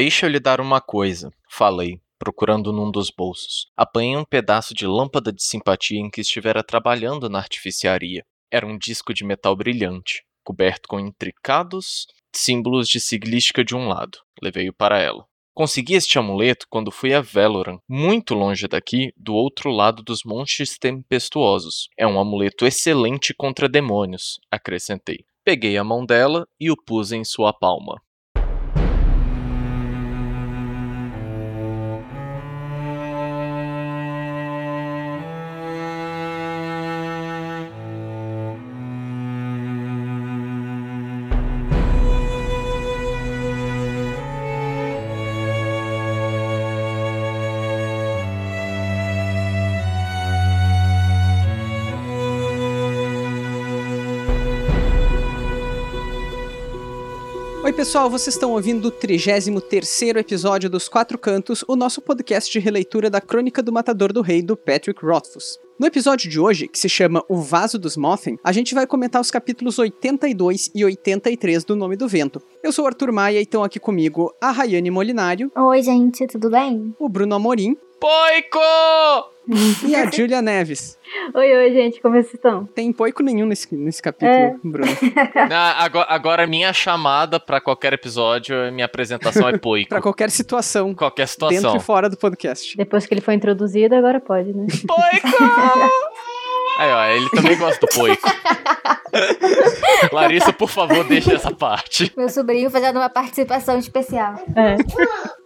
Deixa eu lhe dar uma coisa, falei, procurando num dos bolsos. Apanhei um pedaço de lâmpada de simpatia em que estivera trabalhando na artificiaria. Era um disco de metal brilhante, coberto com intricados símbolos de siglística de um lado. Levei-o para ela. Consegui este amuleto quando fui a Veloran, muito longe daqui, do outro lado dos montes tempestuosos. É um amuleto excelente contra demônios, acrescentei. Peguei a mão dela e o pus em sua palma. Pessoal, vocês estão ouvindo o 33 episódio dos Quatro Cantos, o nosso podcast de releitura da Crônica do Matador do Rei, do Patrick Rothfuss. No episódio de hoje, que se chama O Vaso dos Mothn, a gente vai comentar os capítulos 82 e 83 do Nome do Vento. Eu sou o Arthur Maia e estão aqui comigo a Rayane Molinário. Oi, gente, tudo bem? O Bruno Amorim. Poico! e a Julia Neves. Oi, oi, gente, como vocês estão? Tem poico nenhum nesse, nesse capítulo, É. Bruno. Ah, agora, agora minha chamada pra qualquer episódio, minha apresentação é Poico. Pra qualquer situação, qualquer dentro situação. e fora do podcast. Depois que ele foi introduzido, agora pode, né? Poico! Aí, ó, ele também gosta do Poico. Larissa, por favor, deixa essa parte. Meu sobrinho fazendo uma participação especial. É.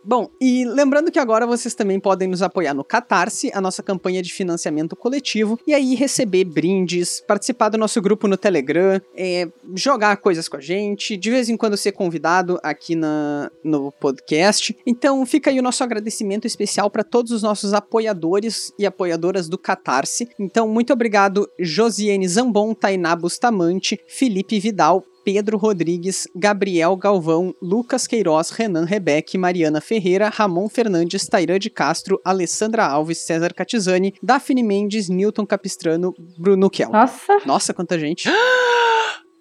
Bom, e lembrando que agora vocês também podem nos apoiar no Catarse, a nossa campanha de financiamento coletivo, e aí receber brindes, participar do nosso grupo no Telegram, é, jogar coisas com a gente, de vez em quando ser convidado aqui na, no podcast. Então fica aí o nosso agradecimento especial para todos os nossos apoiadores e apoiadoras do Catarse. Então, muito obrigado, Josiane Zambon, Tainá Bustamante, Felipe Vidal, Pedro Rodrigues, Gabriel Galvão, Lucas Queiroz, Renan Rebeque, Mariana Ferreira, Ramon Fernandes, Tairã de Castro, Alessandra Alves, César Catizani, Daphne Mendes, Newton Capistrano, Bruno Kel. Nossa, Nossa, quanta gente.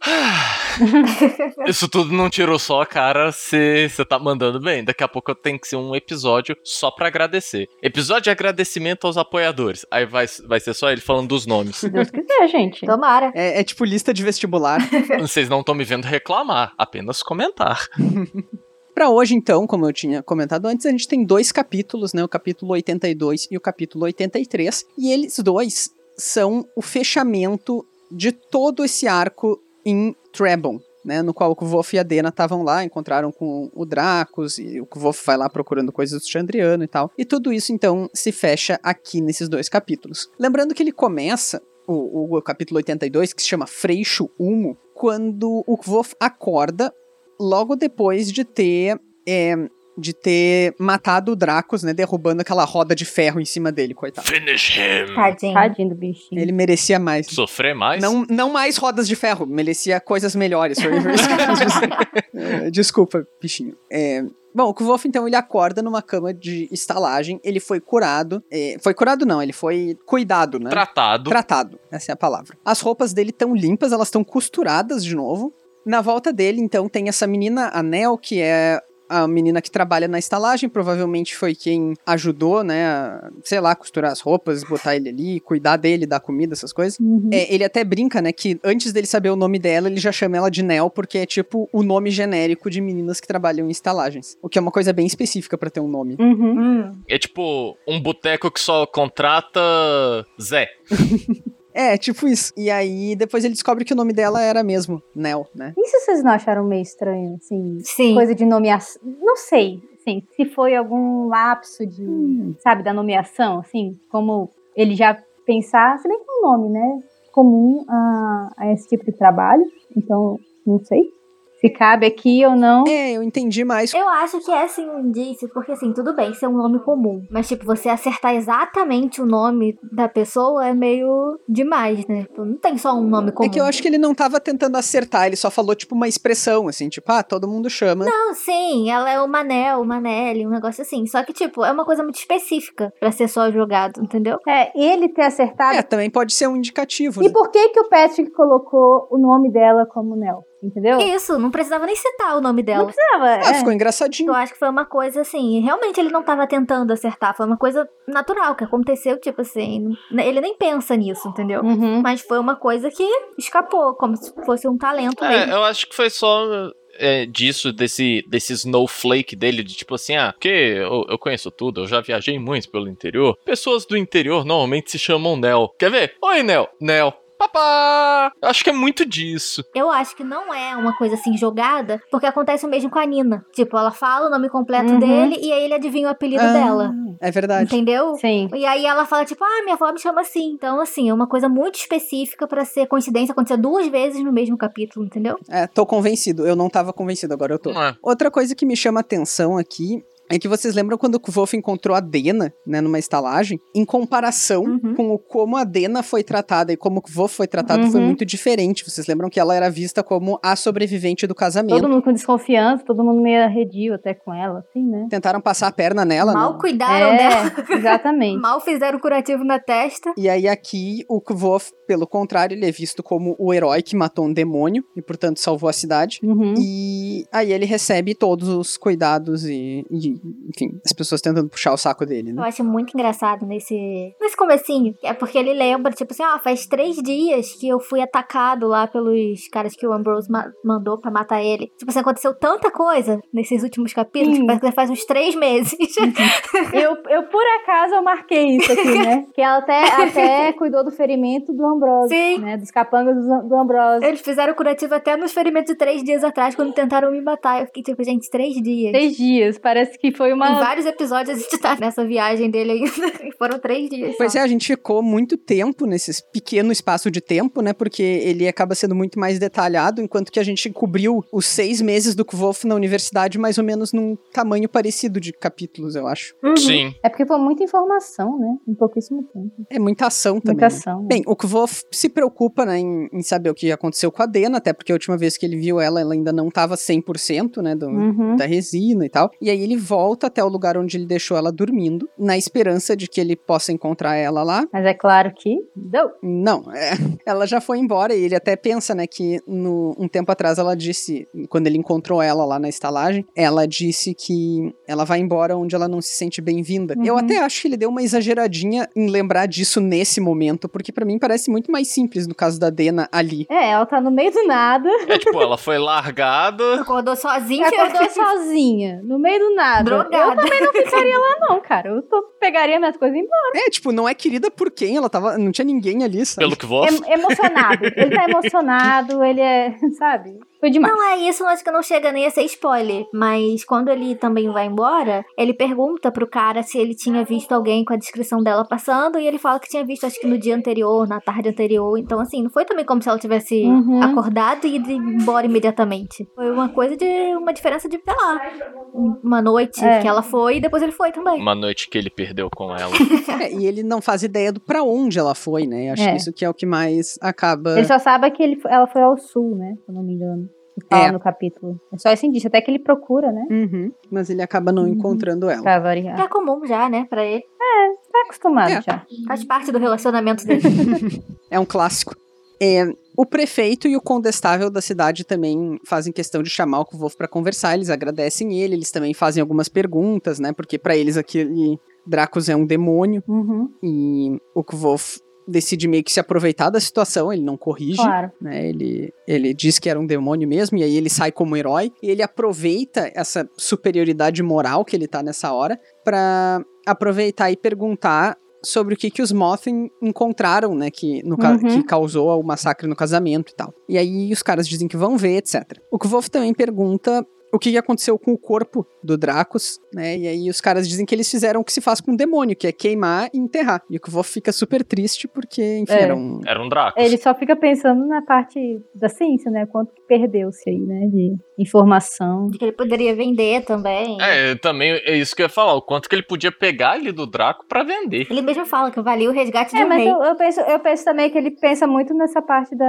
Isso tudo não tirou só a cara, você tá mandando bem. Daqui a pouco tem que ser um episódio só pra agradecer. Episódio de agradecimento aos apoiadores. Aí vai, vai ser só ele falando dos nomes. se Deus quiser, gente. Tomara. É, é tipo lista de vestibular. Vocês não estão me vendo reclamar, apenas comentar. Pra hoje, então, como eu tinha comentado antes, a gente tem dois capítulos, né? O capítulo 82 e o capítulo 83. E eles dois são o fechamento de todo esse arco em Trebon. Né, no qual o Kvof e a Dena estavam lá, encontraram com o Dracos, e o Kvof vai lá procurando coisas do Chandriano e tal. E tudo isso, então, se fecha aqui nesses dois capítulos. Lembrando que ele começa, o, o capítulo 82, que se chama Freixo Humo, quando o Kvof acorda logo depois de ter é, de ter matado o Dracos, né, derrubando aquela roda de ferro em cima dele, coitado. Finish him. Tadinho. Tadinho do bichinho. Ele merecia mais. Sofrer mais? Não, não mais rodas de ferro, merecia coisas melhores. É, Desculpa, bichinho. É, Bom, o Kvolf, então, ele acorda numa cama de estalagem, ele foi curado, é, foi curado não, ele foi cuidado, né? Tratado. Tratado, essa é a palavra. As roupas dele estão limpas, elas estão costuradas de novo. Na volta dele, então, tem essa menina, a Nel, que é a menina que trabalha na estalagem, provavelmente foi quem ajudou, né, a, sei lá, costurar as roupas, botar ele ali, cuidar dele, dar comida, essas coisas. Uhum. É, ele até brinca, né, que antes dele saber o nome dela, ele já chama ela de Nel, porque é tipo o nome genérico de meninas que trabalham em estalagens. O que é uma coisa bem específica pra ter um nome. Uhum. Hum. É tipo um boteco que só contrata Zé. É, tipo isso. E aí, depois ele descobre que o nome dela era mesmo Nel, né? Isso vocês não acharam meio estranho, assim? Sim. Coisa de nomeação. Não sei, assim, se foi algum lapso de, Hum. sabe, da nomeação, assim, como ele já pensar, se bem que é um nome, né, comum a, a esse tipo de trabalho, então, não sei se cabe aqui ou não. É, eu entendi mais. Eu acho que é assim um indício, porque assim, tudo bem ser um nome comum, mas tipo, você acertar exatamente o nome da pessoa é meio demais, né? Tipo, não tem só um nome comum. É que eu acho que ele não tava tentando acertar, ele só falou, tipo, uma expressão, assim, tipo, ah, todo mundo chama. Não, sim, ela é o Manel, o Manelli, um negócio assim. Só que, tipo, é uma coisa muito específica pra ser só jogado, entendeu? É, ele ter acertado. É, também pode ser um indicativo. E né? por que que o Patrick colocou o nome dela como Nel? Entendeu? Isso, não precisava nem citar o nome Não dela. precisava. Ah, é. ficou engraçadinho. Eu acho que foi uma coisa assim, realmente ele não tava tentando acertar, foi uma coisa natural que aconteceu, tipo assim, ele nem pensa nisso, entendeu? Uhum. Mas foi uma coisa que escapou, como se fosse um talento É, mesmo. eu acho que foi só é, disso, desse, desse snowflake dele, de tipo assim, ah, porque eu, eu conheço tudo, eu já viajei muito pelo interior. Pessoas do interior normalmente se chamam Nel. Quer ver? Oi, Nel. Nel. Papá! Eu Acho que é muito disso. Eu acho que não é uma coisa assim jogada, porque acontece o mesmo com a Nina. Tipo, ela fala o nome completo Uhum. dele e aí ele adivinha o apelido Ah, dela. É verdade. Entendeu? Sim. E aí ela fala, tipo, ah, minha avó me chama assim. Então, assim, é uma coisa muito específica pra ser coincidência acontecer duas vezes no mesmo capítulo, entendeu? É, tô convencido. Eu não tava convencido, agora eu tô. É? Outra coisa que me chama atenção aqui é que vocês lembram quando o Wolf encontrou a Dena, né, numa estalagem? Em comparação Uhum. com o como a Dena foi tratada e como o Wolf foi tratado, foi Uhum. muito diferente. Vocês lembram que ela era vista como a sobrevivente do casamento. Todo mundo com desconfiança, todo mundo meio arredio até com ela, assim, né? Tentaram passar a perna nela, Mal né? cuidaram dela. é, exatamente. Mal fizeram o curativo na testa. E aí aqui o Kvof, pelo contrário, ele é visto como o herói que matou um demônio e, portanto, salvou a cidade. Uhum. E aí ele recebe todos os cuidados e, e, enfim, as pessoas tentando puxar o saco dele, Eu né? acho muito engraçado nesse, nesse comecinho. É porque ele lembra, tipo assim, ah, faz três dias que eu fui atacado lá pelos caras que o Ambrose ma- mandou pra matar ele. Tipo assim, aconteceu tanta coisa nesses últimos capítulos, que parece que faz uns três meses. Eu, eu, por acaso, eu marquei isso aqui, né? Que ela até, até cuidou do ferimento do Ambrose, Sim. né? Dos capangas do, do Ambrose. Eles fizeram o curativo até nos ferimentos de três dias atrás, quando tentaram me matar. Eu fiquei tipo, gente, três dias. Três dias, parece que foi Em uma... vários episódios a gente tá nessa viagem dele ainda. Foram três dias. Pois só. é, a gente ficou muito tempo nesse pequeno espaço de tempo, né? Porque ele acaba sendo muito mais detalhado, enquanto que a gente cobriu os seis meses do Kvolf na universidade, mais ou menos num tamanho parecido de capítulos, eu acho. Uhum. Sim. É porque foi muita informação, né? Em pouquíssimo tempo. É muita ação também. Muita né? ação. né? Bem, o Kvolf se preocupa né, em, em saber o que aconteceu com a Dena, até porque a última vez que ele viu ela, ela ainda não estava 100%, né, do, Uhum. da resina e tal. E aí ele volta até o lugar onde ele deixou ela dormindo, na esperança de que ele possa encontrar ela lá. Mas é claro que... Não. Não, é, ela já foi embora e ele até pensa, né, que no, um tempo atrás ela disse, quando ele encontrou ela lá na estalagem, ela disse que ela vai embora onde ela não se sente bem-vinda. Eu Uhum. até acho que ele deu uma exageradinha em lembrar disso nesse momento, porque pra mim parece muito mais simples no caso da Dena ali. É, ela tá no meio do nada. É tipo, ela foi largada. Acordou sozinha. Acordou sozinha, no meio do nada. Drogada. Eu também não ficaria lá, não, cara. Eu tô- pegaria minhas coisas e embora. É, tipo, não é querida por quem? Ela tava. Não tinha ninguém ali, sabe? Pelo que. Em- emocionado. Ele tá emocionado, ele é. Sabe? Foi demais. Não é isso, acho que não chega nem a ser spoiler. Mas quando ele também vai embora, ele pergunta pro cara se ele tinha visto alguém com a descrição dela passando. E ele fala que tinha visto, acho que no dia anterior, na tarde anterior. Então, assim, não foi também como se ela tivesse Uhum. acordado e ido embora imediatamente. Foi uma coisa de. Uma diferença de, sei lá, uma noite É. que ela foi e depois ele foi também. Uma noite que ele perdeu com ela. É, e ele não faz ideia do pra onde ela foi, né? Acho É. que isso que é o que mais acaba. Ele só sabe que ele, ela foi ao sul, né? Se eu não me engano. Que fala É. no capítulo. É só esse indício. Até que ele procura, né? Uhum, mas ele acaba não Uhum. encontrando ela. Pra variar. É comum já, né, pra ele. Tá acostumado É. já. Faz parte do relacionamento dele. É um clássico. É, o prefeito e o condestável da cidade também fazem questão de chamar o Kvolf pra conversar. Eles agradecem ele, eles também fazem algumas perguntas, né? Porque pra eles aquele Dracos é um demônio Uhum. e o Kvolf decide meio que se aproveitar da situação. Ele não corrige. Claro. né? Ele, ele diz que era um demônio mesmo, e aí ele sai como herói, e ele aproveita essa superioridade moral que ele tá nessa hora pra aproveitar e perguntar sobre o que que os Mothin encontraram, né, que, no Uhum. que causou o massacre no casamento e tal. E aí os caras dizem que vão ver, etc. O Kvolf também pergunta o que aconteceu com o corpo do Dracos, né, e aí os caras dizem que eles fizeram o que se faz com um demônio, que é queimar e enterrar. E o Kvolf fica super triste porque, enfim, É. era um... Era um Dracos. Ele só fica pensando na parte da ciência, né? Quanto que perdeu-se aí, né? De informação. De que ele poderia vender também. É, também é isso que eu ia falar. O quanto que ele podia pegar ali do Draco pra vender. Ele mesmo fala que valia o resgate de É, um mas rei. eu, eu penso, eu penso também que ele pensa muito nessa parte da,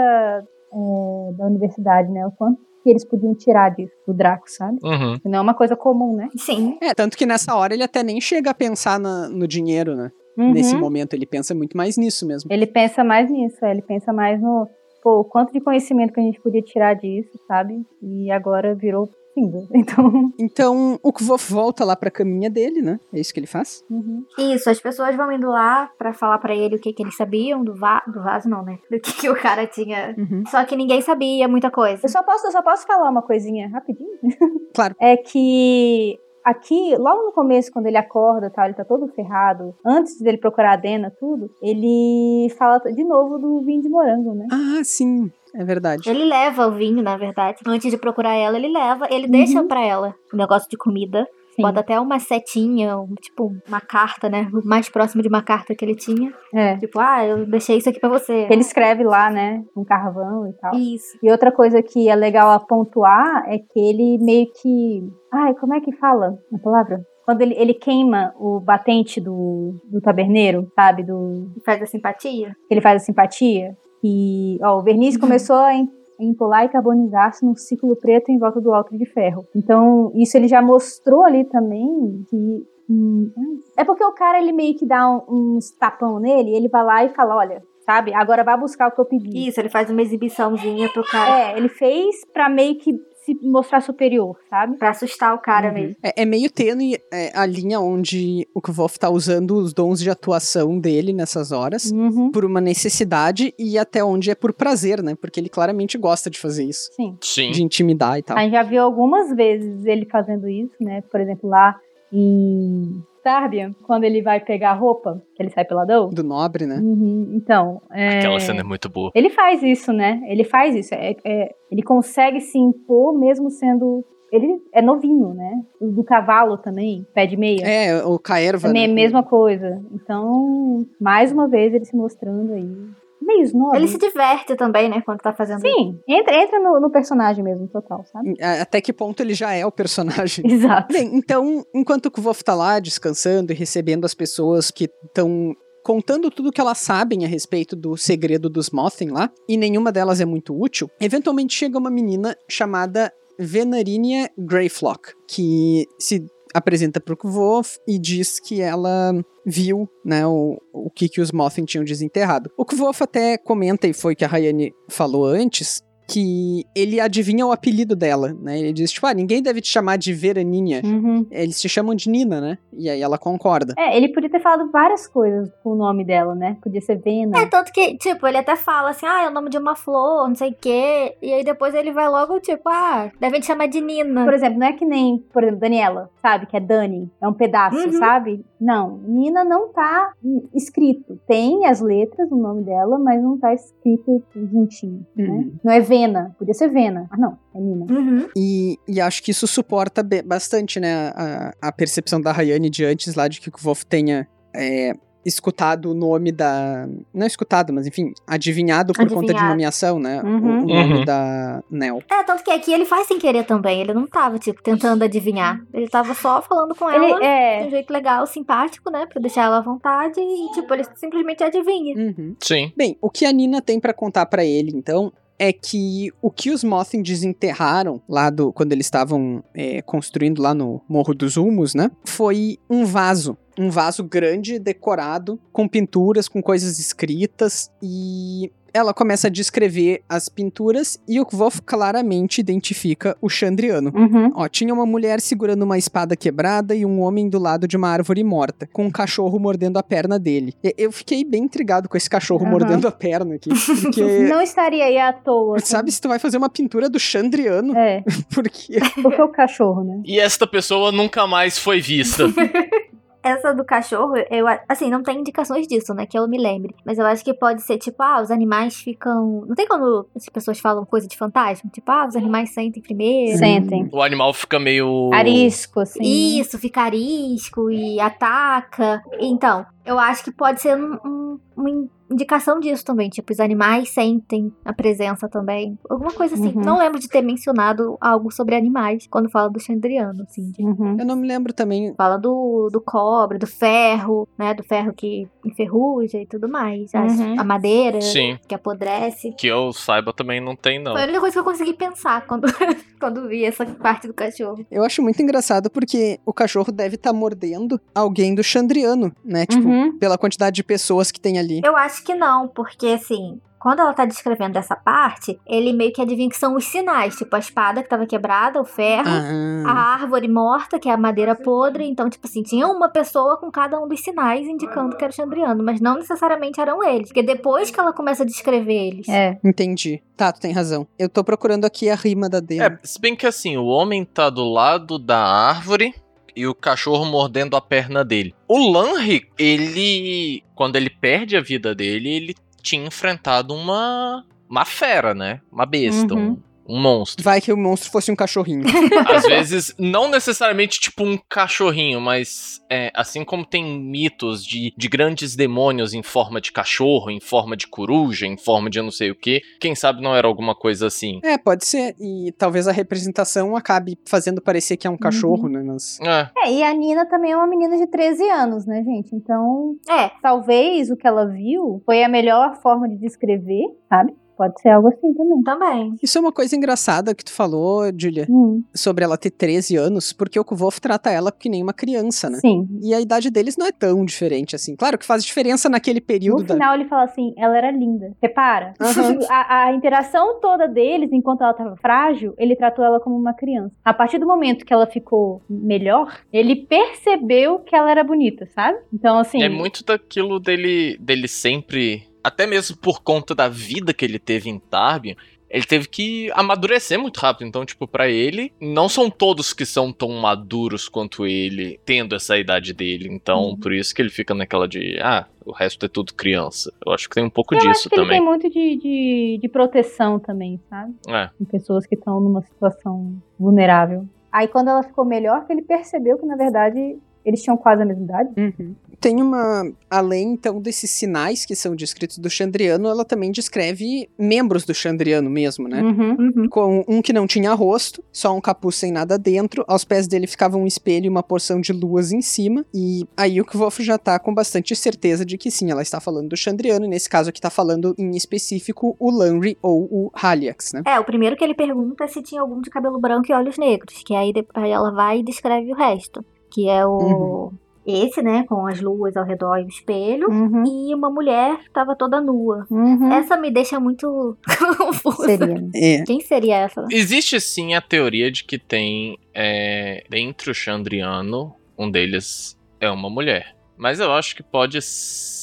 é, da universidade, né? O quanto que eles podiam tirar disso, do Draco, sabe? Uhum. Não é uma coisa comum, né? Sim. É, tanto que nessa hora ele até nem chega a pensar na- no dinheiro, né? Uhum. Nesse momento ele pensa muito mais nisso mesmo. Ele pensa mais nisso, é, ele pensa mais no. pô, o quanto de conhecimento que a gente podia tirar disso, sabe? E agora virou cinza. Então. Então, o Kvof volta lá pra caminha dele, né? É isso que ele faz? Uhum. Isso, as pessoas vão indo lá pra falar pra ele o que, que eles sabiam do, va do vaso, não, né? Do que, que o cara tinha. Uhum. Só que ninguém sabia muita coisa. Eu só posso, eu só posso falar uma coisinha rapidinho? Claro. É que aqui, logo no começo, quando ele acorda tal, ele tá todo ferrado, antes dele procurar a Dena, tudo, ele fala de novo do vinho de morango, né? Ah, sim. É verdade. Ele leva o vinho, na verdade. Antes de procurar ela, ele leva, ele deixa pra ela o negócio de comida. Sim. Bota até uma setinha, um- tipo, uma carta, né? O mais próximo de uma carta que ele tinha. É. Tipo, ah, eu deixei isso aqui pra você. Ele escreve lá, né, um carvão e tal. Isso. E outra coisa que é legal a pontuar é que ele meio que. Ai, como é que fala a palavra? Quando ele, ele queima o batente do, do taberneiro, sabe? Do, Faz a simpatia. ele faz a simpatia. E, ó, o verniz começou a em- empolar e carbonizar-se num ciclo preto em volta do alto de ferro. Então, isso ele já mostrou ali também que. hum, é porque o cara, ele meio que dá um- uns tapão nele, e ele vai lá e fala: olha, sabe, agora vai buscar o que eu pedi. Isso, ele faz uma exibiçãozinha pro cara. É, ele fez pra meio que se mostrar superior, sabe? Pra assustar o cara Uhum. mesmo. É, é meio tênue é, a linha onde o Kvof tá usando os dons de atuação dele nessas horas. Uhum. Por uma necessidade e até onde é por prazer, né? Porque ele claramente gosta de fazer isso. Sim. Sim. De intimidar e tal. A gente já viu algumas vezes ele fazendo isso, né? Por exemplo, lá em Tarbia, quando ele vai pegar a roupa, que ele sai peladão. Do nobre, né? Uhum, Então, é... Aquela cena é muito boa. Ele faz isso, né? Ele faz isso. É, é- ele consegue se impor mesmo sendo. Ele é novinho, né? O do cavalo também, pé de meia. É, o Caerva. Também é a né? mesma coisa. Então, mais uma vez ele se mostrando aí. Meio snob. Ele se diverte também, né, quando tá fazendo. Sim, entra, entra no, no personagem mesmo, total, sabe? Até que ponto ele já é o personagem. Exato. Bem, então, enquanto o Kvof tá lá descansando e recebendo as pessoas que estão contando tudo que elas sabem a respeito do segredo dos Mothin lá, e nenhuma delas é muito útil, eventualmente chega uma menina chamada Venarinia Greyflock, que se apresenta pro Kvof e diz que ela viu, né, o, o que, que os Mothin tinham desenterrado. O Kvof até comenta, e foi que a Rayane falou antes, que ele adivinha o apelido dela, né? Ele diz, tipo, ah, ninguém deve te chamar de Veraninha. Uhum. Eles te chamam de Nina, né? E aí ela concorda. É, ele podia ter falado várias coisas com o nome dela, né? Podia ser Vena. É, tanto que, tipo, ele até fala assim, ah, é o nome de uma flor, não sei o quê. E aí depois ele vai logo, tipo, ah, devem te chamar de Nina. Por exemplo, não é que nem, por exemplo, Daniela, sabe? Que é Dani, é um pedaço, Uhum. sabe? Não, Nina não tá escrito. Tem as letras no nome dela, mas não tá escrito juntinho, né? Uhum. Não é Vena, podia ser Vena. Ah, não, é Nina. Uhum. E, e acho que isso suporta bastante, né? A, a percepção da Rayane de antes lá de que o Wolf tenha é, escutado o nome da. Não escutado, mas enfim, adivinhado por conta de nomeação, né? o- Uhum. O, nome Uhum. da Nel. É, tanto que aqui ele faz sem querer também. Ele não tava, tipo, tentando adivinhar. Ele tava só falando com ela Ele de é. um jeito legal, simpático, né? Pra deixar ela à vontade. E, tipo, ele simplesmente adivinha. Uhum. Sim. Bem, o que a Nina tem pra contar pra ele, então, é que o que os Mothin desenterraram lá do quando eles estavam é, construindo lá no Morro dos Humos, né? Foi um vaso. Um vaso grande, decorado, com pinturas, com coisas escritas, e ela começa a descrever as pinturas e o Kvof claramente identifica o Chandriano. Uhum. Ó, tinha uma mulher segurando uma espada quebrada e um homem do lado de uma árvore morta, com um cachorro mordendo a perna dele. E- Eu fiquei bem intrigado com esse cachorro Aham. mordendo a perna aqui, porque Não estaria aí à toa. assim. sabe se tu vai fazer uma pintura do Chandriano, É, porque porque o cachorro, né? E esta pessoa nunca mais foi vista. Essa do cachorro, eu assim, não tem indicações disso, né? Que eu me lembre. Mas eu acho que pode ser tipo, ah, os animais ficam. Não tem quando as pessoas falam coisa de fantasma? Tipo, ah, os animais sentem primeiro. Sentem. o animal fica meio. Arisco, assim. Isso, fica arisco e ataca. Então, eu acho que pode ser um- um- uma indicação disso também. Tipo, os animais sentem a presença também. Alguma coisa assim. Uhum. Não lembro de ter mencionado algo sobre animais quando fala do Chandriano, assim. de- Uhum. eu não me lembro também. Fala do, do cobre, do ferro, né? Do ferro que enferruja e tudo mais. Uhum. A madeira Sim. que apodrece. Que eu saiba também não tem, não. Foi a única coisa que eu consegui pensar quando, quando vi essa parte do cachorro. Eu acho muito engraçado porque o cachorro deve estar mordendo alguém do Chandriano, né? Tipo, Uhum. pela quantidade de pessoas que tem ali. Eu acho que não, porque assim, quando ela tá descrevendo essa parte, ele meio que adivinha que são os sinais, tipo a espada que tava quebrada, o ferro, a Ah, árvore morta, que é a madeira podre. Então, tipo assim, tinha uma pessoa com cada um dos sinais indicando que era o Chandriano, mas não necessariamente eram eles. Porque depois que ela começa a descrever eles. É. entendi. Tá, tu tem razão. Eu tô procurando aqui a rima da Dena. É, se bem que assim, o homem tá do lado da árvore e o cachorro mordendo a perna dele. O Lanry, ele. Quando ele perde a vida dele, ele tinha enfrentado uma. Uma fera, né? Uma besta, Uhum. um, um monstro. Vai que o monstro fosse um cachorrinho. Às vezes, não necessariamente tipo um cachorrinho, mas é, assim como tem mitos de, de grandes demônios em forma de cachorro, em forma de coruja, em forma de não sei o que, quem sabe não era alguma coisa assim. é, pode ser. E talvez a representação acabe fazendo parecer que é um cachorro, né? Nas... É, É, e a Nina também é uma menina de 13 anos, né, gente? Então, É, talvez o que ela viu foi a melhor forma de descrever, sabe? Pode ser algo assim também. também. Isso é uma coisa engraçada que tu falou, Julia, Hum, sobre ela ter 13 anos, porque o Kvolf trata ela que nem uma criança, né? Sim. E a idade deles não é tão diferente assim. Claro que faz diferença naquele No período da. final ele fala assim, ela era linda. Repara? Aham. A, a interação toda deles, enquanto ela tava frágil, ele tratou ela como uma criança. A partir do momento que ela ficou melhor, ele percebeu que ela era bonita, sabe? Então, assim. é muito daquilo dele, dele sempre. Até mesmo por conta da vida que ele teve em Tarbian, ele teve que amadurecer muito rápido. Então, tipo, pra ele, não são todos que são tão maduros quanto ele, tendo essa idade dele. Então, Uhum. por isso que ele fica naquela de, ah, o resto é tudo criança. Eu acho que tem um pouco Eu acho disso que ele também. tem muito de, de, de proteção também, sabe? É. Com pessoas que estão numa situação vulnerável. Aí quando ela ficou melhor, que ele percebeu que, na verdade, eles tinham quase a mesma idade. Uhum. Tem uma. Além, então, desses sinais que são descritos do Chandriano, ela também descreve membros do Chandriano mesmo, né? Uhum. Uhum. Com um que não tinha rosto, só um capuz sem nada dentro. Aos pés dele ficava um espelho e uma porção de luas em cima. E aí o Kvolf já tá com bastante certeza de que sim, ela está falando do Chandriano. E nesse caso aqui tá falando em específico o Lanry ou o Haliax, né? É, o primeiro que ele pergunta é se tinha algum de cabelo branco e olhos negros. Que aí, aí ela vai e descreve o resto. Que é o. Esse, né? Com as luas ao redor e o espelho. Uhum. E uma mulher que tava toda nua. Uhum. Essa me deixa muito confusa. Seria. né? É. Quem seria essa? Existe sim a teoria de que tem é, entre o Chandriano, um deles é uma mulher. Mas eu acho que pode ser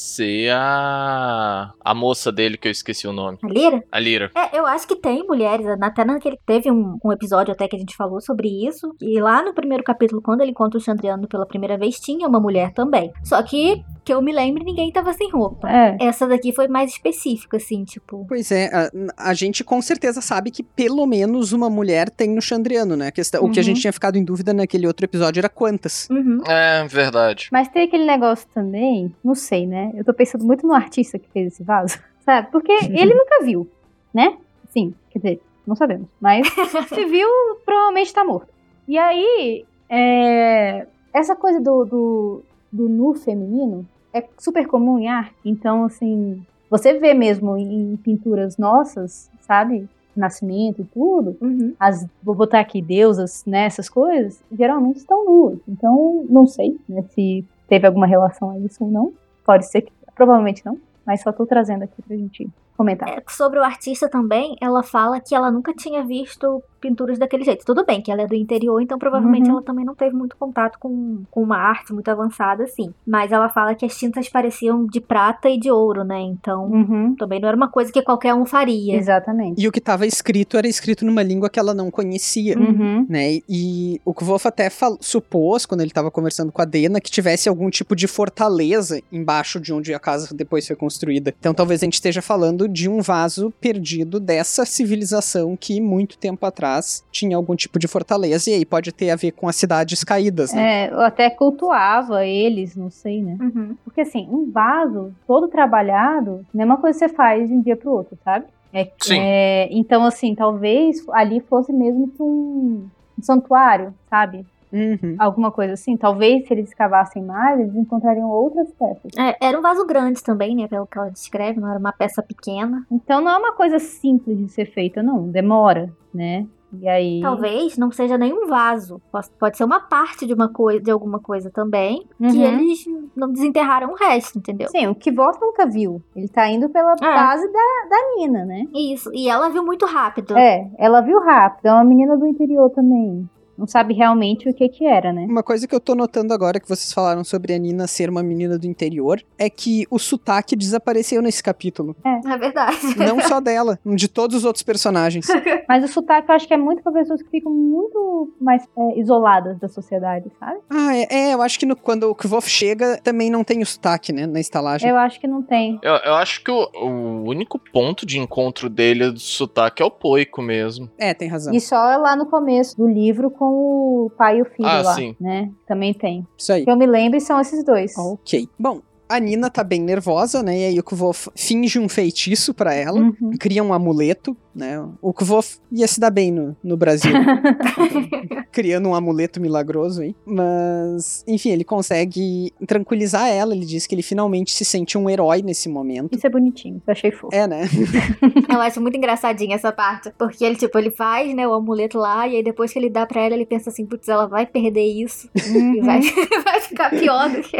a. a moça dele, que eu esqueci o nome. A Lira? A Lira. É, eu acho que tem mulheres, até naquele teve um, um episódio até que a gente falou sobre isso, e lá no primeiro capítulo, quando ele encontra o Chandriano pela primeira vez, tinha uma mulher também. Só que, que eu me lembre, ninguém tava sem roupa. É. Essa daqui foi mais específica, assim, tipo... Pois é, a, a gente com certeza sabe que pelo menos uma mulher tem no Chandriano, né? Questão- O que a Uhum. gente tinha ficado em dúvida naquele outro episódio era quantas. Uhum. É, verdade. Mas tem aquele negócio também, não sei, né? Eu tô pensando muito no artista que fez esse vaso, sabe? Porque ele nunca viu, né? Sim, quer dizer, não sabemos. Mas se viu, provavelmente tá morto. E aí, é, essa coisa do, do, do nu feminino é super comum em arte. Então, assim, você vê mesmo em pinturas nossas, sabe? Nascimento e tudo, Uhum. as, vou botar aqui, deusas, né, essas coisas, geralmente estão nuas. Então, não sei, né, se teve alguma relação a isso ou não. Pode ser que, provavelmente não, mas só tô trazendo aqui pra gente comentar. É, sobre o artista também, ela fala que ela nunca tinha visto pinturas daquele jeito. Tudo bem que ela é do interior, então provavelmente Uhum. ela também não teve muito contato com, com uma arte muito avançada, assim. Mas ela fala que as tintas pareciam de prata e de ouro, né? Então Uhum, também não era uma coisa que qualquer um faria. exatamente. E o que estava escrito era escrito numa língua que ela não conhecia. Uhum. Né? E o Kvolf até fal- supôs, quando ele estava conversando com a Dena, que tivesse algum tipo de fortaleza embaixo de onde a casa depois foi construída. Então talvez a gente esteja falando de um vaso perdido dessa civilização que muito tempo atrás tinha algum tipo de fortaleza, e aí pode ter a ver com as cidades caídas, né? É, eu até cultuava eles, não sei, né? Uhum. Porque assim, um vaso todo trabalhado não é uma coisa que você faz de um dia pro outro, sabe? É, Sim. é, então, assim, talvez ali fosse mesmo que um, um santuário, sabe? Uhum. Alguma coisa assim. Talvez se eles escavassem mais, eles encontrariam outras peças. É, era um vaso grande também, né? Pelo que ela descreve, não era uma peça pequena. Então não é uma coisa simples de ser feita, não. Demora, né? E aí. Talvez não seja nenhum vaso. Pode- Pode ser uma parte de uma coisa, de alguma coisa também, que Uhum. eles não desenterraram o resto, entendeu? Sim, o Kvoth nunca viu. Ele tá indo pela base da, da Nina, né? Isso. E ela viu muito rápido. É, ela viu rápido. É uma menina do interior também. Não sabe realmente o que que era, né? Uma coisa que eu tô notando agora que vocês falaram sobre a Nina ser uma menina do interior é que o sotaque desapareceu nesse capítulo. É verdade. Não só dela, de todos os outros personagens. Mas o sotaque eu acho que é muito pra pessoas que ficam muito mais é, isoladas da sociedade, sabe? Ah, é, é, eu acho que no- quando o Kvof chega também não tem o sotaque, né, na estalagem. Eu acho que não tem. Eu, eu acho que o, o único ponto de encontro dele do sotaque é o poico mesmo. É, tem razão. E só lá no começo do livro com o pai e o filho Ah, lá, sim. né? Também tem. Isso aí. Que eu me lembro são esses dois. Ok. Bom, a Nina tá bem nervosa, né? E aí o Kvof finge um feitiço pra ela. Uhum. Cria um amuleto, né? O Kvof ia se dar bem no, no Brasil. criando um amuleto milagroso aí. Mas, enfim, ele consegue tranquilizar ela. Ele diz que ele finalmente se sente um herói nesse momento. Isso é bonitinho, eu achei fofo. É, né? Eu acho muito engraçadinha essa parte. Porque ele, tipo, ele faz, né, o amuleto lá, e aí depois que ele dá pra ela, ele pensa assim, putz, ela vai perder isso. E vai, vai ficar pior do que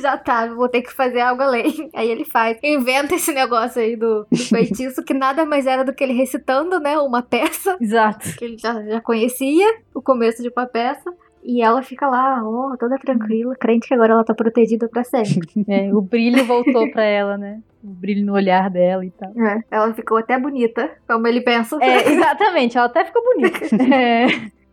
já tá. Vou ter que fazer algo além. Aí ele faz. Inventa esse negócio aí do, do feitiço, que nada mais era do que ele recitando, né? Uma peça Exato. que ele já, já conhecia, o começo de uma peça. E ela fica lá, oh, toda tranquila, crente que agora ela tá protegida pra sempre. É, o brilho voltou pra ela, né? O brilho no olhar dela e tal. É, ela ficou até bonita, como ele pensa. É, exatamente, ela até ficou bonita. É,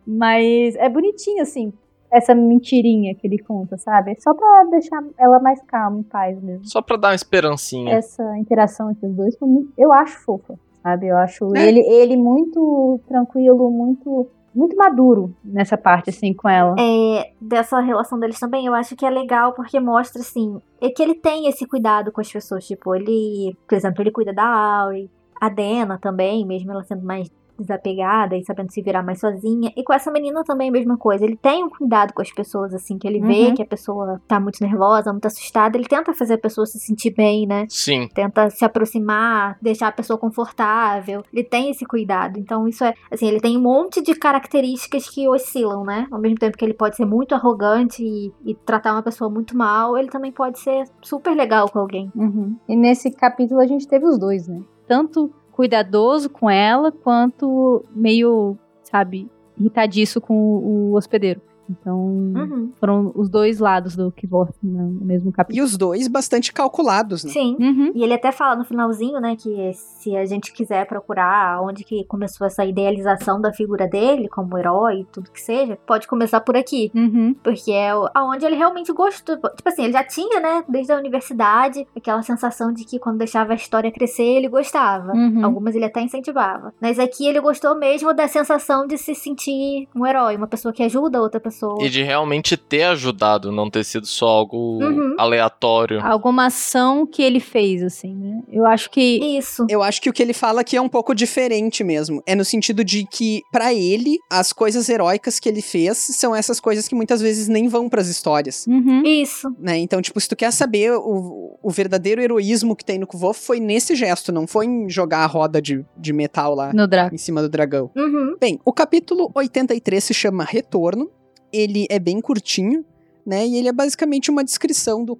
mas é bonitinho, assim, essa mentirinha que ele conta, sabe? É só pra deixar ela mais calma, em paz mesmo. Só pra dar uma esperancinha. Essa interação entre os dois, eu acho fofa, sabe? Eu acho É. ele, ele muito tranquilo, muito, muito maduro nessa parte, assim, com ela. É, dessa relação deles também, eu acho que é legal porque mostra, assim, é que ele tem esse cuidado com as pessoas. Tipo, ele, por exemplo, ele cuida da Auri, a Dena também, mesmo ela sendo mais desapegada e sabendo se virar mais sozinha. E com essa menina também a mesma coisa. Ele tem um cuidado com as pessoas, assim, que ele vê Uhum. que a pessoa tá muito nervosa, muito assustada. Ele tenta fazer a pessoa se sentir bem, né? Sim. tenta se aproximar, deixar a pessoa confortável. Ele tem esse cuidado. Então, isso é, assim, ele tem um monte de características que oscilam, né? Ao mesmo tempo que ele pode ser muito arrogante e, e tratar uma pessoa muito mal, ele também pode ser super legal com alguém. Uhum. E nesse capítulo a gente teve os dois, né? Tanto cuidadoso com ela, quanto meio, sabe, irritadiço com o, o hospedeiro. Então, Uhum. foram os dois lados do Kvoth no mesmo E capítulo. os dois bastante calculados, né? Sim. Uhum. E ele até fala no finalzinho, né, que se a gente quiser procurar onde que começou essa idealização da figura dele como herói e tudo que seja, pode começar por aqui. Uhum. Porque é aonde ele realmente gostou. Tipo assim, ele já tinha, né, desde a universidade, aquela sensação de que quando deixava a história crescer, ele gostava. Uhum. Algumas ele até incentivava. Mas aqui ele gostou mesmo da sensação de se sentir um herói, uma pessoa que ajuda outra pessoa. E de realmente ter ajudado, não ter sido só algo Uhum. aleatório. Alguma ação que ele fez, assim, né? Eu acho que. Isso. Eu acho que o que ele fala aqui é um pouco diferente mesmo. É no sentido de que, pra ele, as coisas heróicas que ele fez são essas coisas que muitas vezes nem vão pras histórias. Uhum. Isso. Né? Então, tipo, se tu quer saber o, o verdadeiro heroísmo que tem no Kvof, foi nesse gesto, não foi em jogar a roda de, de metal lá em cima do dragão. Uhum. Bem, o capítulo 83 se chama Retorno. Ele é bem curtinho, né? E ele é basicamente uma descrição do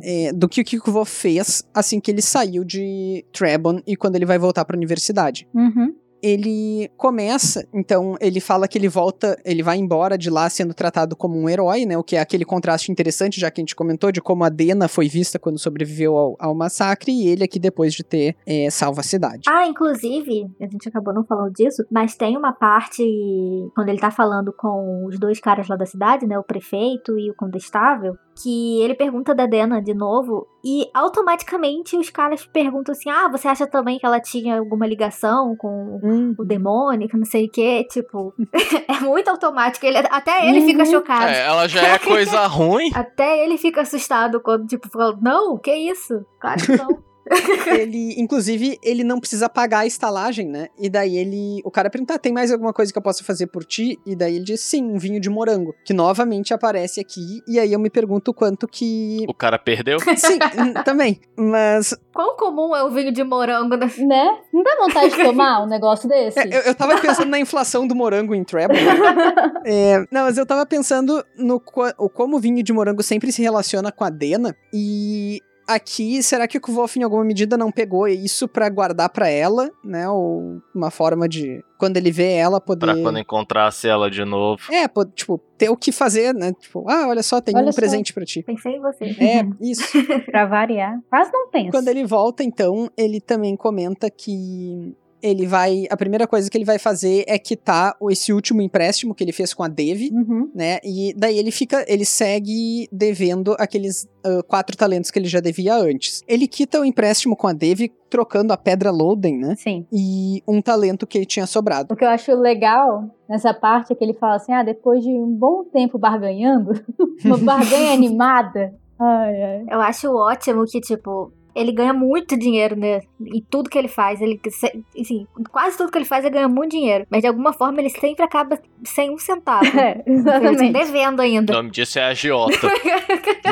é, do que o Kvof fez assim que ele saiu de Trebon e quando ele vai voltar para a universidade. Uhum. Ele começa, então ele fala que ele volta, ele vai embora de lá sendo tratado como um herói, né? O que é aquele contraste interessante, já que a gente comentou de como a Dena foi vista quando sobreviveu ao, ao massacre e ele aqui depois de ter é, salvo a cidade. Ah, inclusive, a gente acabou não falando disso, mas tem uma parte quando ele tá falando com os dois caras lá da cidade, né, o prefeito e o condestável, que ele pergunta da Dena de novo e automaticamente os caras perguntam assim: "Ah, você acha também que ela tinha alguma ligação com Hum. o demônio, que não sei o quê?" Tipo, é muito automático, ele até ele fica Uhum. chocado. É, ela já é coisa ruim. Até ele fica assustado quando, tipo, fala, não, que isso? Claro que não. Ele, inclusive, ele não precisa pagar a estalagem, né? E daí ele. O cara pergunta: ah, tem mais alguma coisa que eu possa fazer por ti? E daí ele diz: sim, um vinho de morango. Que novamente aparece aqui. E aí eu me pergunto quanto que. O cara perdeu? Sim, também. Mas. Quão comum é o vinho de morango, né? Né? Não dá vontade de tomar um negócio desse? É, eu, eu tava pensando na inflação do morango em Treble. É, não, mas eu tava pensando no qua- o como o vinho de morango sempre se relaciona com a Dena. E aqui, será que o Kvolf em alguma medida não pegou isso pra guardar pra ela, né? Ou uma forma de, quando ele vê ela, poder... Pra quando encontrasse ela de novo. É, pô, tipo, ter o que fazer, né? Tipo, ah, olha só, tem Olha um só. presente pra ti. Pensei em você. É, isso. Pra variar. Quase não penso. Quando ele volta, então, ele também comenta que ele vai. A primeira coisa que ele vai fazer é quitar esse último empréstimo que ele fez com a Devi. Uhum. Né? E daí ele fica, ele segue devendo aqueles ah, quatro talentos que ele já devia antes. Ele quita o empréstimo com a Devi, trocando a pedra Loden, né? Sim. E um talento que ele tinha sobrado. O que eu acho legal nessa parte é que ele fala assim: ah, depois de um bom tempo barganhando, uma barganha animada. Ai, ai. Eu acho ótimo que, tipo, ele ganha muito dinheiro, né? Em tudo que ele faz. Ele, assim, quase tudo que ele faz, ele ganha muito dinheiro. Mas de alguma forma ele sempre acaba sem um centavo. É, Ele tá exatamente. devendo O ainda. nome disso é agiota.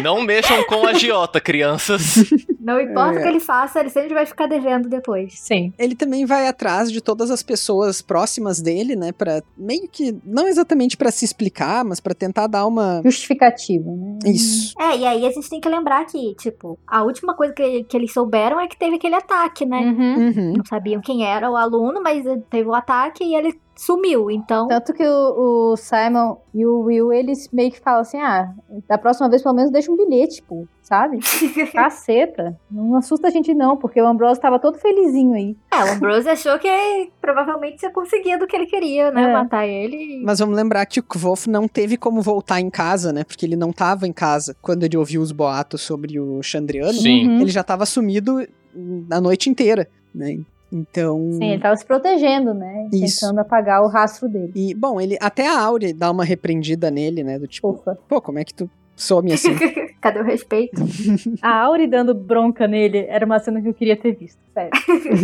Não mexam com agiota, crianças. Não importa É. o que ele faça, ele sempre vai ficar devendo depois. Sim. Ele também vai atrás de todas as pessoas próximas dele, né? Pra meio que. Não exatamente pra se explicar, mas pra tentar dar uma. Justificativa, né? Isso. É, e aí a gente tem que lembrar que, tipo, a última coisa que, que eles souberam é que teve aquele ataque, né? Uhum. Uhum. Não sabiam quem era o aluno, mas teve o ataque e ele sumiu. Então, Tanto que o, o Simon e o Will, eles meio que falam assim: ah, da próxima vez pelo menos deixa um bilhete, pô, sabe? Caceta. Não assusta a gente não, porque o Ambrose tava todo felizinho aí. é, o Ambrose achou que provavelmente tinha conseguido o que ele queria, né? É. Matar ele. Mas vamos lembrar que o Kvolf não teve como voltar em casa, né? Porque ele não tava em casa quando ele ouviu os boatos sobre o Chandriano. Sim. Uhum. Ele já tava sumido a noite inteira, né? Então. Sim, ele tava se protegendo, né? Isso. Tentando apagar o rastro dele. E, bom, ele até a Áurea dá uma repreendida nele, né? Do tipo, Ufa. pô, como é que tu some assim? Cadê o respeito? A Auri dando bronca nele era uma cena que eu queria ter visto, sério.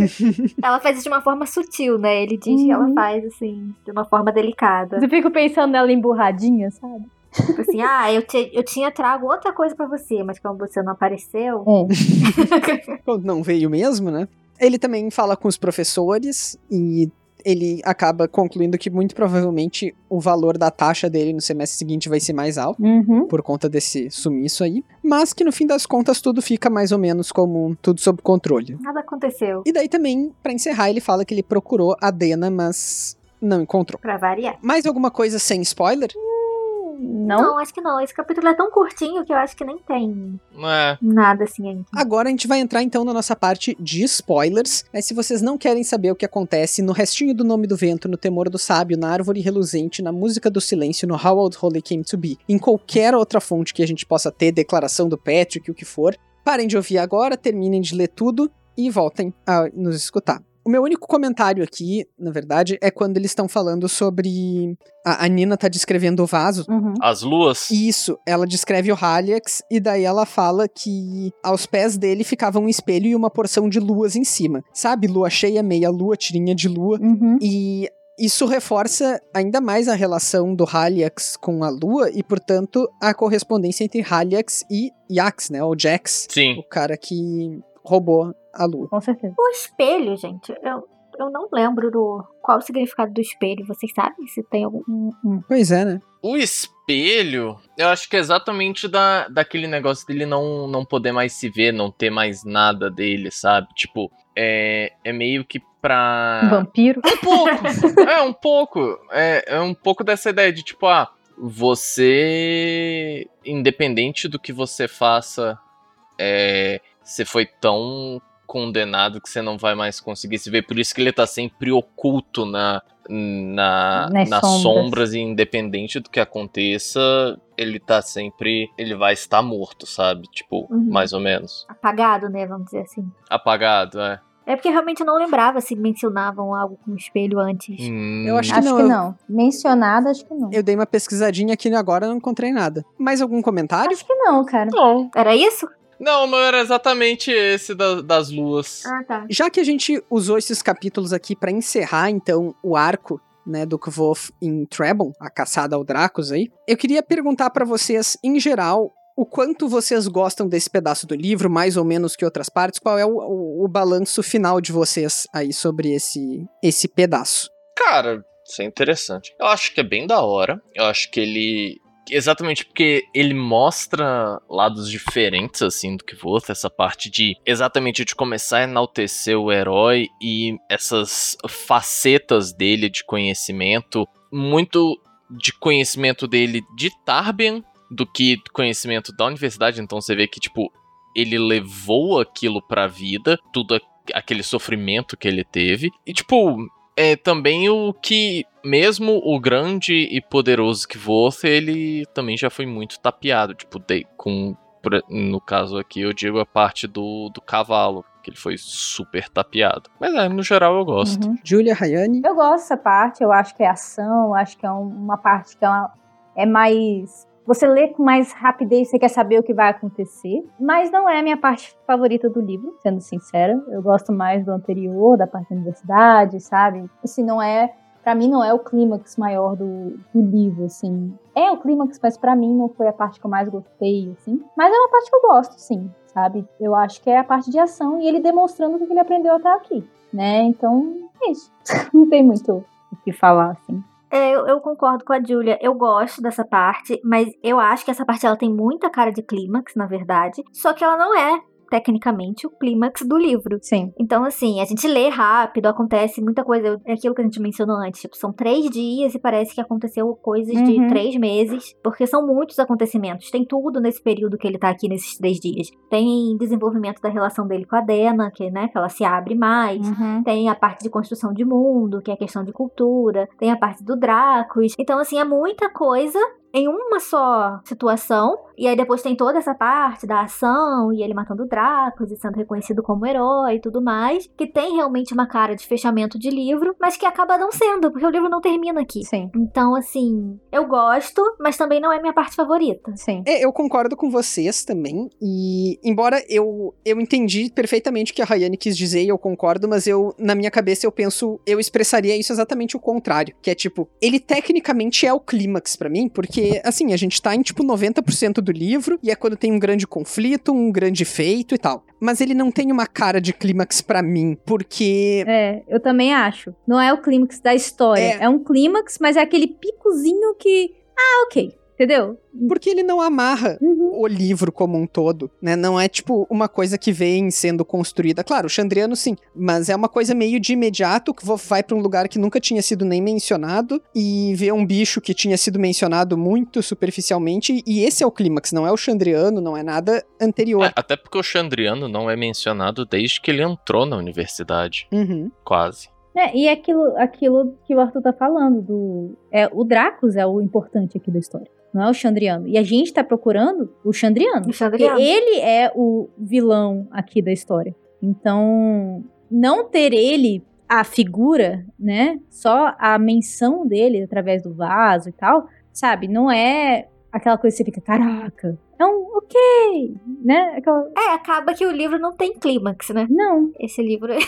Ela faz isso de uma forma sutil, né? Ele diz que ela Uhum. faz, assim, de uma forma delicada. Eu fico pensando nela emburradinha, sabe? Tipo assim, ah, eu, te- eu tinha trago outra coisa pra você, mas como você não apareceu. É. Não veio mesmo, né? Ele também fala com os professores e ele acaba concluindo que muito provavelmente o valor da taxa dele no semestre seguinte vai ser mais alto. Uhum. por conta desse sumiço aí, mas que no fim das contas tudo fica mais ou menos como tudo sob controle. Nada aconteceu. E daí também, pra encerrar, ele fala que ele procurou a Dena, mas não encontrou. Pra variar. Mais alguma coisa sem spoiler? Não? Não, acho que não. Esse capítulo é tão curtinho que eu acho que nem tem É. nada assim ainda. Agora a gente vai entrar então na nossa parte de spoilers. Mas se vocês não querem saber o que acontece no restinho do Nome do Vento, no Temor do Sábio, na Árvore Reluzente, na Música do Silêncio, no How Old Holy Came to Be, em qualquer outra fonte que a gente possa ter, declaração do Patrick, o que for, parem de ouvir agora, terminem de ler tudo e voltem a nos escutar. O meu único comentário aqui, na verdade, é quando eles estão falando sobre. A, a Nina tá descrevendo o vaso. Uhum. As luas. Isso, ela descreve o Haliax e daí ela fala que aos pés dele ficava um espelho e uma porção de luas em cima. Sabe, lua cheia, meia lua, tirinha de lua. Uhum. E isso reforça ainda mais a relação do Haliax com a lua e, portanto, a correspondência entre Haliax e Yax, né? Ou Jax, Sim. o cara que roubou a lua. Com certeza. O espelho, gente, eu, eu não lembro do qual o significado do espelho. Vocês sabem se tem algum. Uhum. Pois é, né? O espelho, eu acho que é exatamente da, daquele negócio dele não, não poder mais se ver, não ter mais nada dele, sabe? Tipo, é, é meio que Um pra. vampiro. Um pouco. é, um pouco. É, é um pouco dessa ideia de tipo, ah, você. Independente do que você faça, é, você foi tão condenado que você não vai mais conseguir se ver. Por isso que ele tá sempre oculto na, na, Nas nas sombras. sombras. e independente do que aconteça, ele tá sempre. Ele vai estar morto, sabe? Tipo, Uhum. mais ou menos. Apagado, né? Vamos dizer assim. Apagado, é. É porque realmente eu não lembrava se mencionavam algo com espelho antes. Hum, Eu acho que Acho não, que eu- não. Mencionada, acho que não. Eu dei uma pesquisadinha aqui agora não encontrei nada. Mais algum comentário? Acho que não, cara. Não. Era isso? Não, não era exatamente esse da- das luas. Ah, tá. Já que a gente usou esses capítulos aqui pra encerrar, então, o arco né, do Kvof em Trebon, a caçada ao Dracos aí, eu queria perguntar pra vocês, em geral, o quanto vocês gostam desse pedaço do livro, mais ou menos que outras partes, qual é o, o- o balanço final de vocês aí sobre esse, esse pedaço? Cara, isso é interessante. Eu acho que é bem da hora. Eu acho que ele. Exatamente porque ele mostra lados diferentes, assim, do que Voth, essa parte de exatamente de começar a enaltecer o herói e essas facetas dele de conhecimento, muito de conhecimento dele de Tarbian do que conhecimento da universidade. Então você vê que, tipo, ele levou aquilo pra vida, tudo aquele sofrimento que ele teve. E, tipo, é também o que, mesmo o grande e poderoso Kvoth, ele também já foi muito tapeado. Tipo, de- com, no caso aqui, eu digo a parte do, do cavalo, que ele foi super tapeado. Mas, é, no geral, eu gosto. Uhum. Julia, Rayane? Eu gosto dessa parte, eu acho que é ação, eu acho que é um- uma parte que é, uma- é mais. Você lê com mais rapidez, você quer saber o que vai acontecer. Mas não é a minha parte favorita do livro, sendo sincera. Eu gosto mais do anterior, da parte da universidade, sabe? Assim, não é. Pra mim, não é o clímax maior do, do livro, assim. É o clímax, mas pra mim não foi a parte que eu mais gostei, assim. Mas é uma parte que eu gosto, sim, sabe? Eu acho que é a parte de ação e ele demonstrando o que ele aprendeu até aqui, né? Então, é isso. não tem muito o que falar, assim. É, eu, eu concordo com a Julia. Eu gosto dessa parte, mas eu acho que essa parte ela tem muita cara de clímax, na verdade. Só que ela não é, tecnicamente, o clímax do livro. Sim. Então, assim, a gente lê rápido, acontece muita coisa. É aquilo que a gente mencionou antes. Tipo, são três dias e parece que aconteceu coisas de Uhum. três meses. Porque são muitos acontecimentos. Tem tudo nesse período que ele tá aqui nesses três dias. Tem desenvolvimento da relação dele com a Dena, que, né, que ela se abre mais. Uhum. Tem a parte de construção de mundo, que é a questão de cultura. Tem a parte do Dracos. Então, assim, é muita coisa em uma só situação. E aí depois tem toda essa parte da ação e ele matando o Dracos e sendo reconhecido como herói e tudo mais. Que tem realmente uma cara de fechamento de livro, mas que acaba não sendo, porque o livro não termina aqui. Sim. Então, assim, eu gosto, mas também não é minha parte favorita. Sim. É, eu concordo com vocês também. E embora eu, eu entendi perfeitamente o que a Rayane quis dizer e eu concordo, mas eu, na minha cabeça, eu penso, eu expressaria isso exatamente o contrário. Que é tipo, ele tecnicamente é o clímax pra mim, porque, assim, a gente tá em tipo 90% do livro, e é quando tem um grande conflito, um grande feito e tal. Mas ele não tem uma cara de clímax pra mim, porque. É, eu também acho. Não é o clímax da história. É. É. um clímax, mas é aquele picozinho que. Ah, ok. Entendeu? Porque ele não amarra Uhum. o livro como um todo, né? Não é tipo uma coisa que vem sendo construída. Claro, o Chandriano sim, mas é uma coisa meio de imediato que vai pra um lugar que nunca tinha sido nem mencionado e vê um bicho que tinha sido mencionado muito superficialmente e esse é o clímax, não é o Chandriano, não é nada anterior. É, até porque o Chandriano não é mencionado desde que ele entrou na universidade. Uhum. Quase. É, e é aquilo, aquilo que o Arthur tá falando, do. É, o Dracos é o importante aqui da história. Não é o Chandriano. E a gente tá procurando o Chandriano. O Chandriano. Porque ele é o vilão aqui da história. Então, não ter ele, a figura, né? Só a menção dele através do vaso e tal, sabe? Não é aquela coisa que você fica, caraca. É um ok, né? Aquela... É, acaba que o livro não tem clímax, né? Não. Esse livro, ele,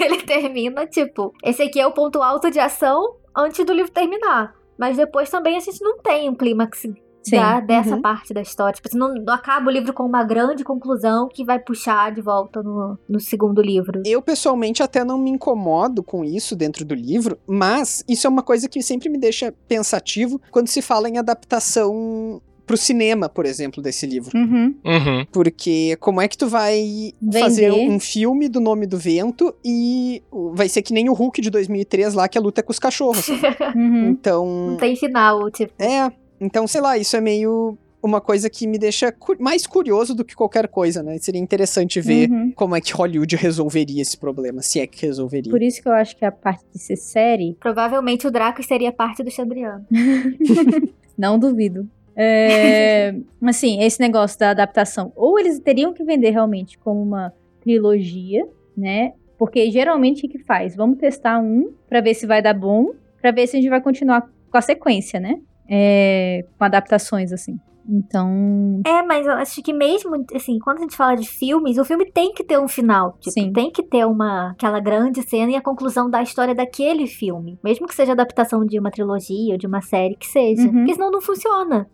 ele termina, tipo, esse aqui é o ponto alto de ação antes do livro terminar. Mas depois também a gente não tem um clímax da- dessa uhum. parte da história. Tipo, não, não acaba o livro com uma grande conclusão que vai puxar de volta no, no segundo livro. Eu, pessoalmente, até não me incomodo com isso dentro do livro, mas isso é uma coisa que sempre me deixa pensativo quando se fala em adaptação pro cinema, por exemplo, desse livro. Uhum. Uhum. Porque como é que tu vai Vender. fazer um filme do Nome do Vento e vai ser que nem o Hulk de 2003 lá, que a luta é com os cachorros. Uhum. Não Então, tem final, tipo. é... Então, sei lá, isso é meio uma coisa que me deixa cu- mais curioso do que qualquer coisa, né? Seria interessante ver Uhum. como é que Hollywood resolveria esse problema, se é que resolveria. Por isso que eu acho que a parte de ser série, Provavelmente o Draco seria parte do Chandriano. não duvido. É, assim, esse negócio da adaptação. Ou eles teriam que vender realmente como uma trilogia, né? Porque geralmente o que faz? Vamos testar um pra ver se vai dar bom, pra ver se a gente vai continuar com a sequência, né? É, com adaptações, assim. Então. É, mas eu acho que mesmo, assim, quando a gente fala de filmes, o filme tem que ter um final. Tipo, Sim. tem que ter uma aquela grande cena e a conclusão da história daquele filme. Mesmo que seja adaptação de uma trilogia ou de uma série que seja. Uhum. Porque senão não funciona.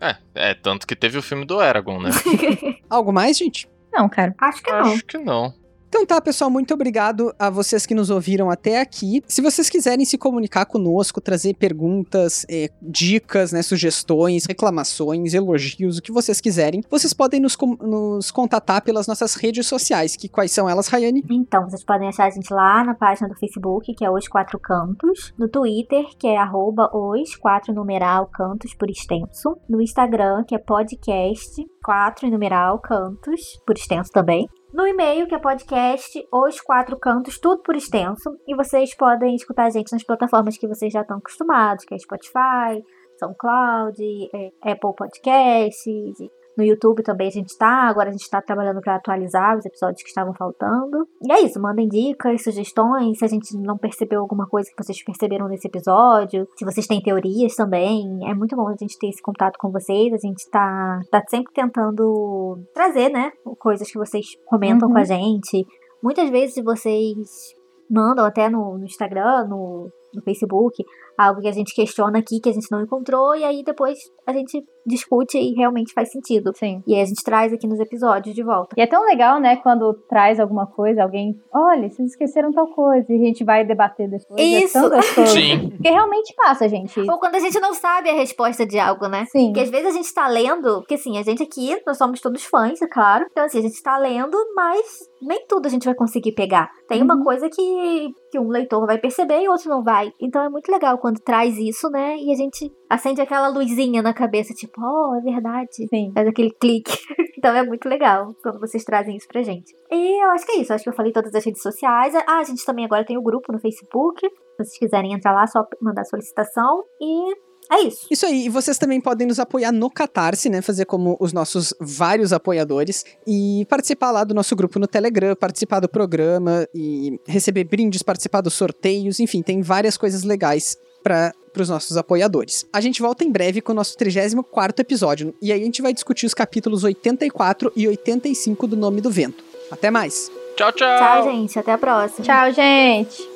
É, é, tanto que teve o filme do Eragon, né? Algo mais, gente? Não, cara. acho que não. Acho que não. Então tá, pessoal, muito obrigado a vocês que nos ouviram até aqui. Se vocês quiserem se comunicar conosco, trazer perguntas, eh, dicas, né, sugestões, reclamações, elogios, o que vocês quiserem, vocês podem nos, nos contatar pelas nossas redes sociais, que quais são elas, Rayane? Então, vocês podem achar a gente lá na página do Facebook, que é Os Quatro Cantos. No Twitter, que é arroba os quatro numeral cantos por extenso. No Instagram, que é podcast quatro numeral cantos por extenso também. No e-mail, que é podcast os quatro cantos, tudo por extenso. E vocês podem escutar a gente nas plataformas que vocês já estão acostumados, que é Spotify, SoundCloud, é, Apple Podcasts, no YouTube também a gente tá. Agora a gente tá trabalhando para atualizar os episódios que estavam faltando. E é isso, mandem dicas, sugestões, se a gente não percebeu alguma coisa que vocês perceberam nesse episódio, se vocês têm teorias também. É muito bom a gente ter esse contato com vocês. A gente tá, tá sempre tentando trazer, né, coisas que vocês comentam Uhum. com a gente. Muitas vezes vocês mandam até no, no Instagram, no, no Facebook, algo que a gente questiona aqui que a gente não encontrou, e aí depois a gente discute e realmente faz sentido. Sim. E aí a gente traz aqui nos episódios de volta. E é tão legal, né, quando traz alguma coisa, alguém, olha, vocês esqueceram tal coisa, e a gente vai debater depois. Isso. É tão gostoso. Sim. Porque realmente passa, gente. Ou quando a gente não sabe a resposta de algo, né? Sim. Porque às vezes a gente tá lendo, porque assim, a gente aqui, nós somos todos fãs, é claro. Então assim, a gente tá lendo, mas nem tudo a gente vai conseguir pegar. Tem uma Uhum. coisa que, que um leitor vai perceber e outro não vai. Então é muito legal quando traz isso, né? E a gente acende aquela luzinha na cabeça, tipo, oh, é verdade. Sim. Faz aquele clique. então é muito legal quando vocês trazem isso pra gente. E eu acho que é isso. Acho que eu falei todas as redes sociais. Ah, a gente também agora tem o grupo no Facebook. Se vocês quiserem entrar lá, só mandar solicitação. E é isso. Isso aí, e vocês também podem nos apoiar no Catarse, né? Fazer como os nossos vários apoiadores e participar lá do nosso grupo no Telegram, participar do programa e receber brindes, participar dos sorteios, enfim, tem várias coisas legais para os nossos apoiadores. A gente volta em breve com o nosso 34 episódio e aí a gente vai discutir os capítulos 84 e 85 do Nome do Vento. Até mais! Tchau, tchau. Tchau, gente. Até a próxima. Tchau, gente.